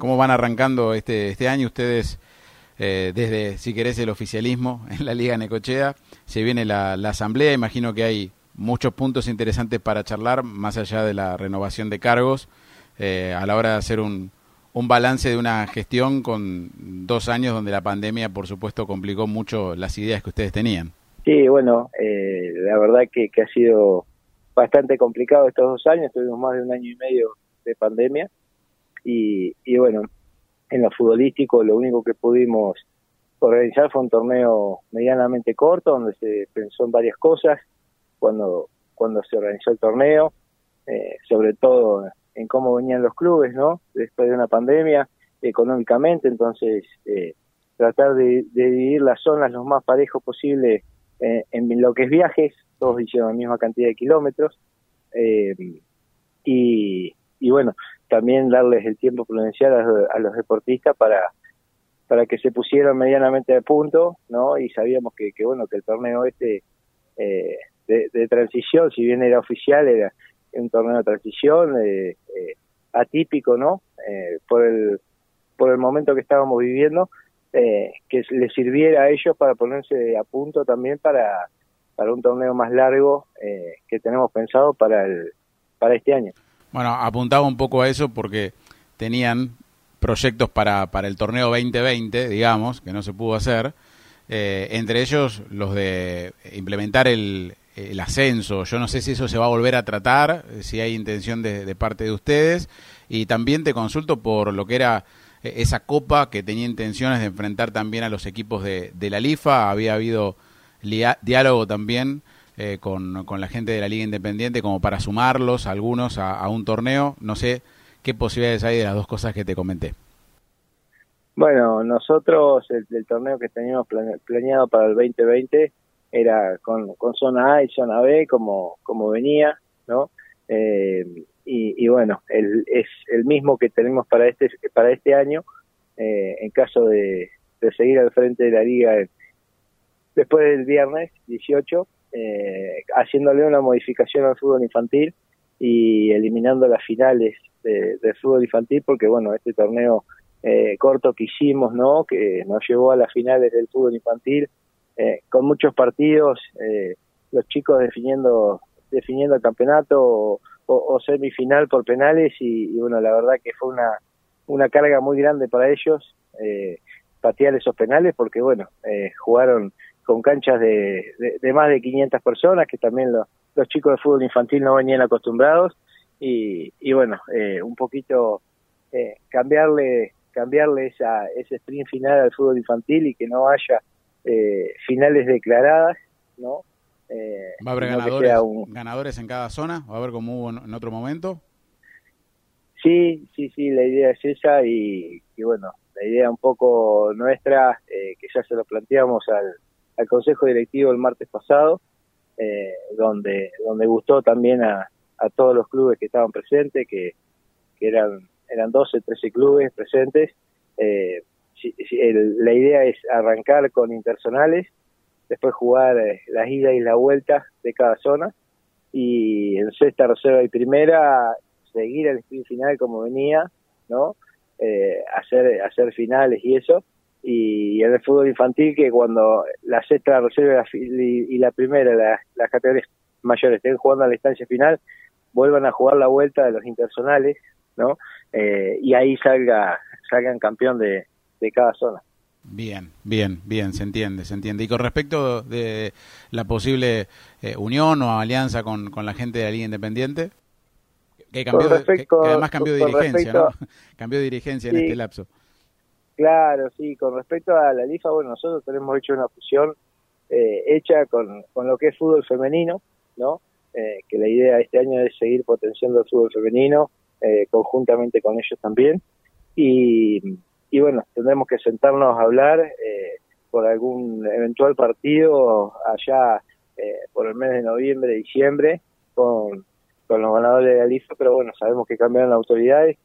cómo van arrancando este, este año ustedes eh, desde, si querés, el oficialismo en la Liga Necochea. Se viene la, asamblea, imagino que hay muchos puntos interesantes para charlar, más allá de la renovación de cargos, eh, a la hora de hacer un, un balance de una gestión con dos años donde la pandemia, por supuesto, complicó mucho las ideas que ustedes tenían. Sí, bueno, eh, la verdad que, que, ha sido bastante complicado estos dos años, tuvimos más de un año y medio de pandemia y, y bueno, en lo futbolístico lo único que pudimos organizar fue un torneo medianamente corto donde se pensó en varias cosas cuando cuando se organizó el torneo eh, sobre todo en cómo venían los clubes no después de una pandemia económicamente entonces eh, tratar de, dividir las zonas lo más parejo posible eh, en lo que es viajes todos hicieron la misma cantidad de kilómetros y, y bueno también darles el tiempo prudencial a, los deportistas para para que se pusieran medianamente de punto, ¿no? Y sabíamos que, que bueno, que el torneo este eh, de, transición, si bien era oficial, era un torneo de transición eh, eh, atípico, ¿no? por el por el momento que estábamos viviendo, que les sirviera a ellos para ponerse a punto también para para un torneo más largo que tenemos pensado para el para este año. Bueno, apuntaba un poco a eso porque tenían proyectos para, para el torneo 2020, digamos, que no se pudo hacer, eh, entre ellos los de implementar el, el, ascenso. Yo no sé si eso se va a volver a tratar, si hay intención de, parte de ustedes, y también te consulto por lo que era eh, esa copa que tenía intenciones de enfrentar también a los equipos de, de la LIFA, había habido diálogo también eh, con, con, la gente de la Liga Independiente como para sumarlos algunos a, un torneo. No sé qué posibilidades hay de las dos cosas que te comenté. Bueno, nosotros el, torneo que teníamos planeado para el 2020 era con, con zona A y zona B como, como venía, ¿no? Eh, y, bueno, el, es el mismo que tenemos para este para este año eh, en caso de, de seguir al frente de la liga después del viernes 18 eh, haciéndole una modificación al fútbol infantil y eliminando las finales de, del fútbol infantil porque bueno este torneo eh, corto que hicimos no que nos llevó a las finales del fútbol infantil eh, con muchos partidos eh, los chicos definiendo definiendo el campeonato o, semifinal por penales y, y, bueno la verdad que fue una una carga muy grande para ellos eh, patear esos penales porque bueno eh, jugaron con canchas de, de, más de 500 personas, que también los chicos de fútbol infantil no venían acostumbrados, y, y bueno, eh, un poquito eh, cambiarle cambiarle esa, ese sprint final al fútbol infantil y que no haya eh, finales declaradas, ¿no? Eh, ¿Va a haber ganadores, ganadores en cada zona? ¿Va a haber como hubo en otro momento? Sí, sí, sí, la idea es esa y, y bueno, la idea un poco nuestra, eh, que ya se lo planteamos al, al Consejo Directivo el martes pasado, eh, donde, donde gustó también a, a todos los clubes que estaban presentes, que, que eran, eran 12, 13 clubes presentes. Eh, la idea es arrancar con intersonales, después jugar eh, las idas y las vueltas de cada zona, y en sexta, reserva y primera, seguir el sprint final como venía, ¿no? Eh, hacer, hacer finales y eso, y en el fútbol infantil que cuando la sexta reserva y, la primera, las categorías mayores estén jugando a la instancia final, vuelvan a jugar la vuelta de los intersonales, ¿no? Eh, y ahí salga salgan campeón de, de cada zona. Bien, bien, bien, se entiende, se entiende. Y con respecto de la posible eh, unión o alianza con, con la gente de la Liga Independiente, que, cambió, además cambió de dirigencia, ¿no? cambió de dirigencia en este lapso. Claro, sí, con respecto a la LIFA, bueno, nosotros tenemos hecho una fusión eh, hecha con, con lo que es fútbol femenino, ¿no? Eh, que la idea este año es seguir potenciando el fútbol femenino, eh, conjuntamente con ellos también. Y, y bueno, tendremos que sentarnos a hablar eh, por algún eventual partido allá eh, por el mes de noviembre, diciembre, con, con los ganadores de la LIFA, pero bueno, sabemos que cambiaron las autoridades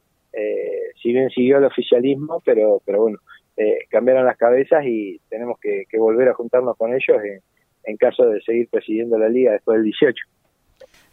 si bien siguió el oficialismo, pero, pero bueno, eh, cambiaron las cabezas y tenemos que, volver a juntarnos con ellos en, caso de seguir presidiendo la liga después del 18.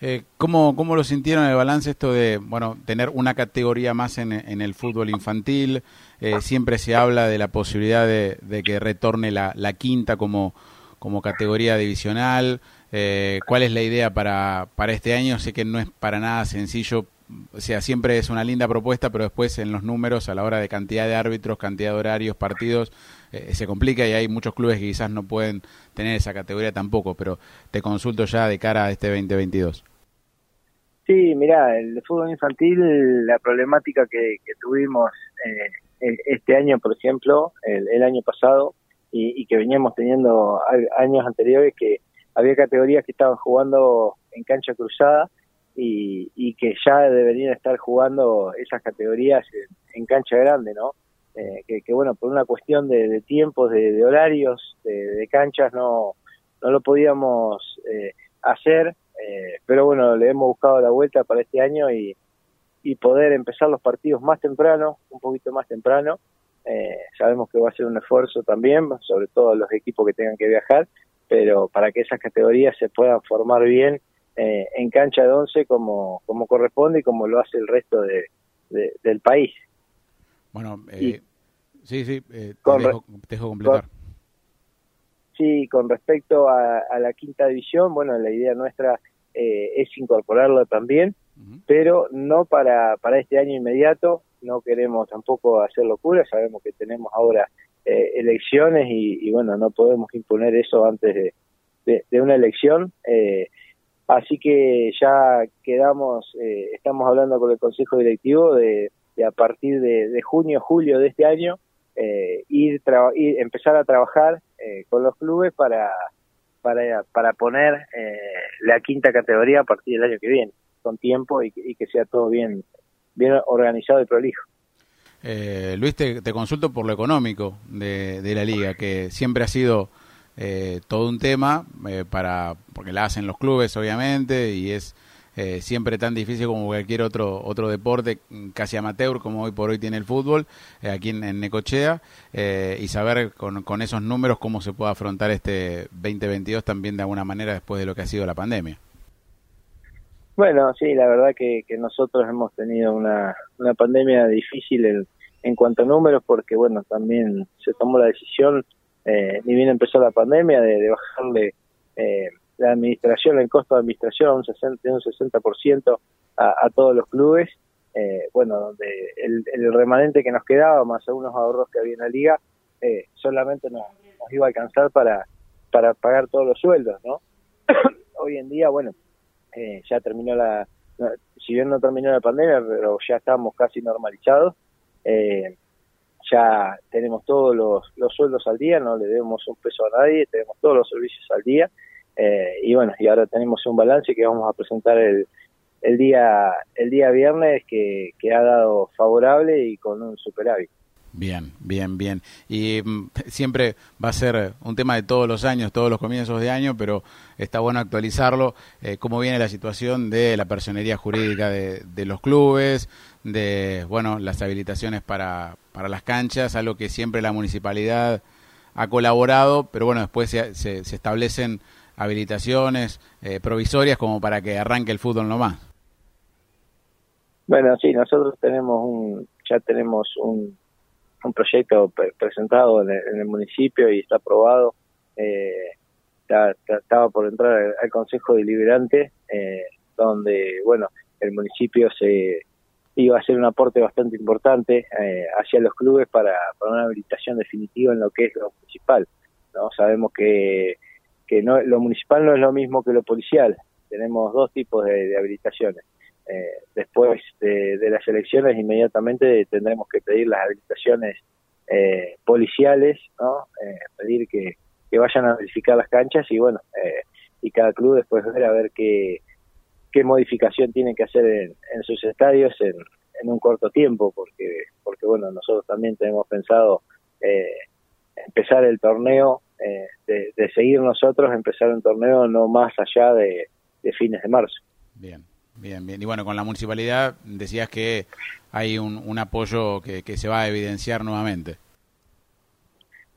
Eh, ¿cómo, ¿Cómo lo sintieron el balance esto de bueno tener una categoría más en, en el fútbol infantil? Eh, siempre se habla de la posibilidad de, que retorne la, la, quinta como, como categoría divisional. Eh, ¿Cuál es la idea para, para este año? Sé que no es para nada sencillo, o sea, siempre es una linda propuesta, pero después en los números, a la hora de cantidad de árbitros, cantidad de horarios, partidos, eh, se complica y hay muchos clubes que quizás no pueden tener esa categoría tampoco, pero te consulto ya de cara a este 2022. Sí, mira, el fútbol infantil, la problemática que, tuvimos eh, este año, por ejemplo, el, año pasado, y, que veníamos teniendo años anteriores, que había categorías que estaban jugando en cancha cruzada y, que ya deberían estar jugando esas categorías en, cancha grande, ¿no? Eh, que, bueno, por una cuestión de, tiempos, de, horarios, de, canchas, no, no lo podíamos eh, hacer eh, pero bueno, le hemos buscado la vuelta para este año y, y poder empezar los partidos más temprano, un poquito más temprano. Eh, sabemos que va a ser un esfuerzo también, sobre todo los equipos que tengan que viajar, pero para que esas categorías se puedan formar bien eh, en cancha de once como, como corresponde y como lo hace el resto de, del país. Bueno, sí, sí, te, dejo, completar. sí, con respecto a, a, la quinta división, bueno, la idea nuestra eh, es incorporarlo también, pero no para, para este año inmediato, no queremos tampoco hacer locura, sabemos que tenemos ahora eh, elecciones y, bueno, no podemos imponer eso antes de, de, una elección. Eh, así que ya quedamos, estamos hablando con el Consejo Directivo de, a partir de, junio, julio de este año, ir, ir, empezar a trabajar con los clubes para para, para poner eh, la quinta categoría a partir del año que viene, con tiempo y, que sea todo bien, bien organizado y prolijo. Eh, Luis, te, consulto por lo económico de la liga, que siempre ha sido eh, todo un tema, eh, para porque la hacen los clubes, obviamente, y es eh, siempre tan difícil como cualquier otro otro deporte casi amateur como hoy por hoy tiene el fútbol eh, aquí en, Necochea eh, y saber con, con, esos números cómo se puede afrontar este 2022 también de alguna manera después de lo que ha sido la pandemia. Bueno, sí, la verdad que, nosotros hemos tenido una, una pandemia difícil en, en cuanto a números porque bueno, también se tomó la decisión, ni bien empezó la pandemia, de, de bajarle eh, la administración, el costo de administración un 60, un 60% a, a todos los clubes, eh, bueno, donde el, el, remanente que nos quedaba, más algunos ahorros que había en la liga, eh, solamente nos, iba a alcanzar para, para pagar todos los sueldos, ¿no? Hoy en día, bueno, eh, ya terminó la, si bien no terminó la pandemia, pero ya estamos casi normalizados, eh, ya tenemos todos los, los sueldos al día, no le debemos un peso a nadie, tenemos todos los servicios al día, eh, y bueno, y ahora tenemos un balance que vamos a presentar el, el día el día viernes que, que ha dado favorable y con un superávit. Bien, bien, bien. Y mm, siempre va a ser un tema de todos los años, todos los comienzos de año, pero está bueno actualizarlo. Eh, ¿Cómo viene la situación de la personería jurídica de, los clubes, de bueno las habilitaciones para, para las canchas, algo que siempre la municipalidad ha colaborado, pero bueno, después se, se, se establecen habilitaciones eh, provisorias como para que arranque el fútbol nomás. Bueno, sí, nosotros tenemos un, ya tenemos un, un proyecto presentado en el, municipio y está aprobado. Eh, estaba por entrar al, Consejo Deliberante, eh, donde, bueno, el municipio se iba a hacer un aporte bastante importante eh, hacia los clubes para, para una habilitación definitiva en lo que es lo municipal. no Sabemos que que no, lo municipal no es lo mismo que lo policial. Tenemos dos tipos de, habilitaciones. Eh, después de, las elecciones, inmediatamente tendremos que pedir las habilitaciones eh, policiales, ¿no? Eh, pedir que, vayan a verificar las canchas y bueno, y cada club después ver a ver qué, qué modificación tiene que hacer en, sus estadios en, en, un corto tiempo, porque, porque bueno, nosotros también tenemos pensado empezar el torneo eh, de, seguir nosotros, empezar un torneo no más allá de, fines de marzo. Bien, bien, bien. Y bueno, con la municipalidad decías que hay un, apoyo que, se va a evidenciar nuevamente.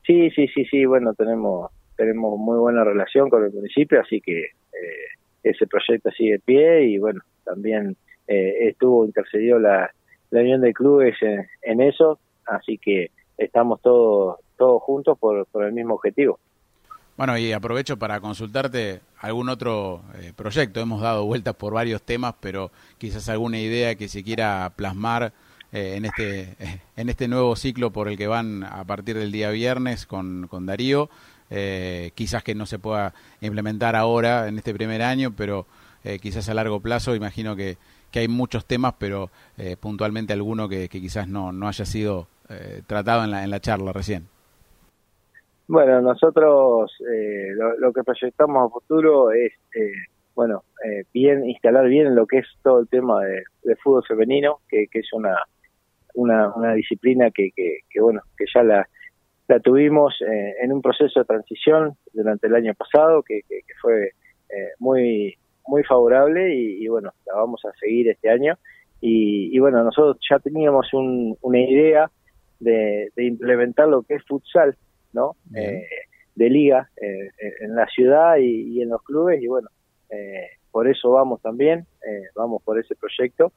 Sí, sí, sí, sí. Bueno, tenemos tenemos muy buena relación con el municipio, así que eh, ese proyecto sigue de pie y bueno, también eh, estuvo intercedió la, la Unión de Clubes en, eso, así que estamos todos todos juntos por, por el mismo objetivo. Bueno, y aprovecho para consultarte algún otro eh, proyecto. Hemos dado vueltas por varios temas, pero quizás alguna idea que se quiera plasmar eh, en este en este nuevo ciclo por el que van a partir del día viernes con, con Darío. Eh, quizás que no se pueda implementar ahora en este primer año, pero quizás a largo plazo. Imagino que, que hay muchos temas, pero puntualmente alguno que, que, quizás no, no haya sido tratado en la, en la charla recién. Bueno, nosotros eh, lo, que proyectamos a futuro es, eh, bueno, eh, bien instalar bien lo que es todo el tema de, fútbol femenino, que, es una, una, una disciplina que, que, bueno, que ya la, la tuvimos en un proceso de transición durante el año pasado, que, que, fue muy muy favorable y, bueno, la vamos a seguir este año. Y, y bueno, nosotros ya teníamos un, una idea de, de implementar lo que es futsal ¿no? Eh, de liga eh, en la ciudad y, en los clubes y bueno, eh, por eso vamos también, vamos por ese proyecto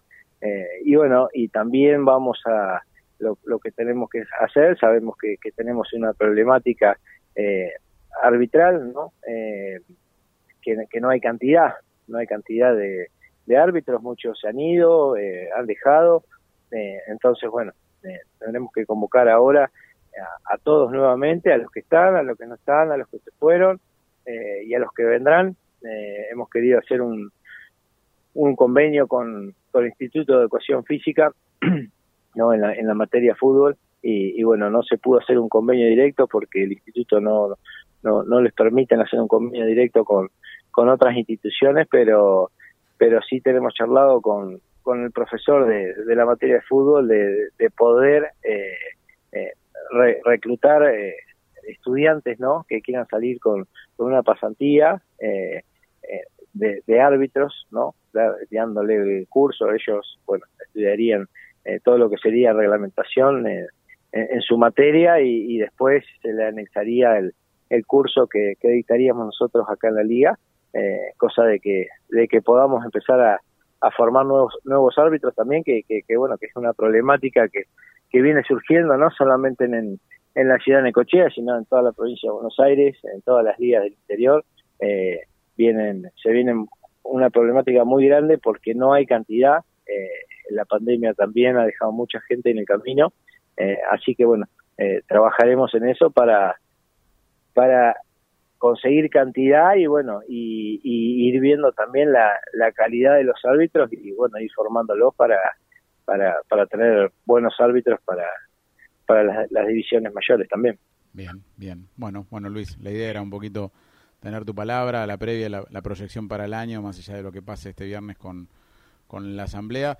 y bueno, y también vamos a lo, que tenemos que hacer, sabemos que, tenemos una problemática arbitral, ¿no? Que, no hay cantidad, no hay cantidad de, de árbitros, muchos se han ido, han dejado, entonces bueno, tendremos que convocar ahora a, todos nuevamente, a los que están, a los que no están, a los que se fueron eh, y a los que vendrán. Eh, hemos querido hacer un, un convenio con, con, el Instituto de Educación Física no en la, en la materia fútbol y, bueno, no se pudo hacer un convenio directo porque el instituto no, no, no les permiten hacer un convenio directo con, con otras instituciones, pero, pero sí tenemos charlado con, con el profesor de, de la materia de fútbol de, de poder eh, eh, reclutar eh, estudiantes ¿no? que quieran salir con, una pasantía eh, eh, de, árbitros, ¿no? dándole el curso, ellos bueno estudiarían todo lo que sería reglamentación en, su materia y, después se le anexaría el, el curso que, que nosotros acá en la liga, cosa de que, de que podamos empezar a, a formar nuevos nuevos árbitros también que, que, bueno que es una problemática que, que viene surgiendo no solamente en, en la ciudad de Necochea sino en toda la provincia de Buenos Aires en todas las ligas del interior eh, vienen se viene una problemática muy grande porque no hay cantidad eh, la pandemia también ha dejado mucha gente en el camino eh, así que bueno eh, trabajaremos en eso para para conseguir cantidad y bueno, y, ir viendo también la, la, calidad de los árbitros y bueno, ir formándolos para, para, para tener buenos árbitros para, para las, divisiones mayores también. Bien, bien. Bueno, bueno Luis, la idea era un poquito tener tu palabra, la previa, la, proyección para el año, más allá de lo que pase este viernes con, con la asamblea.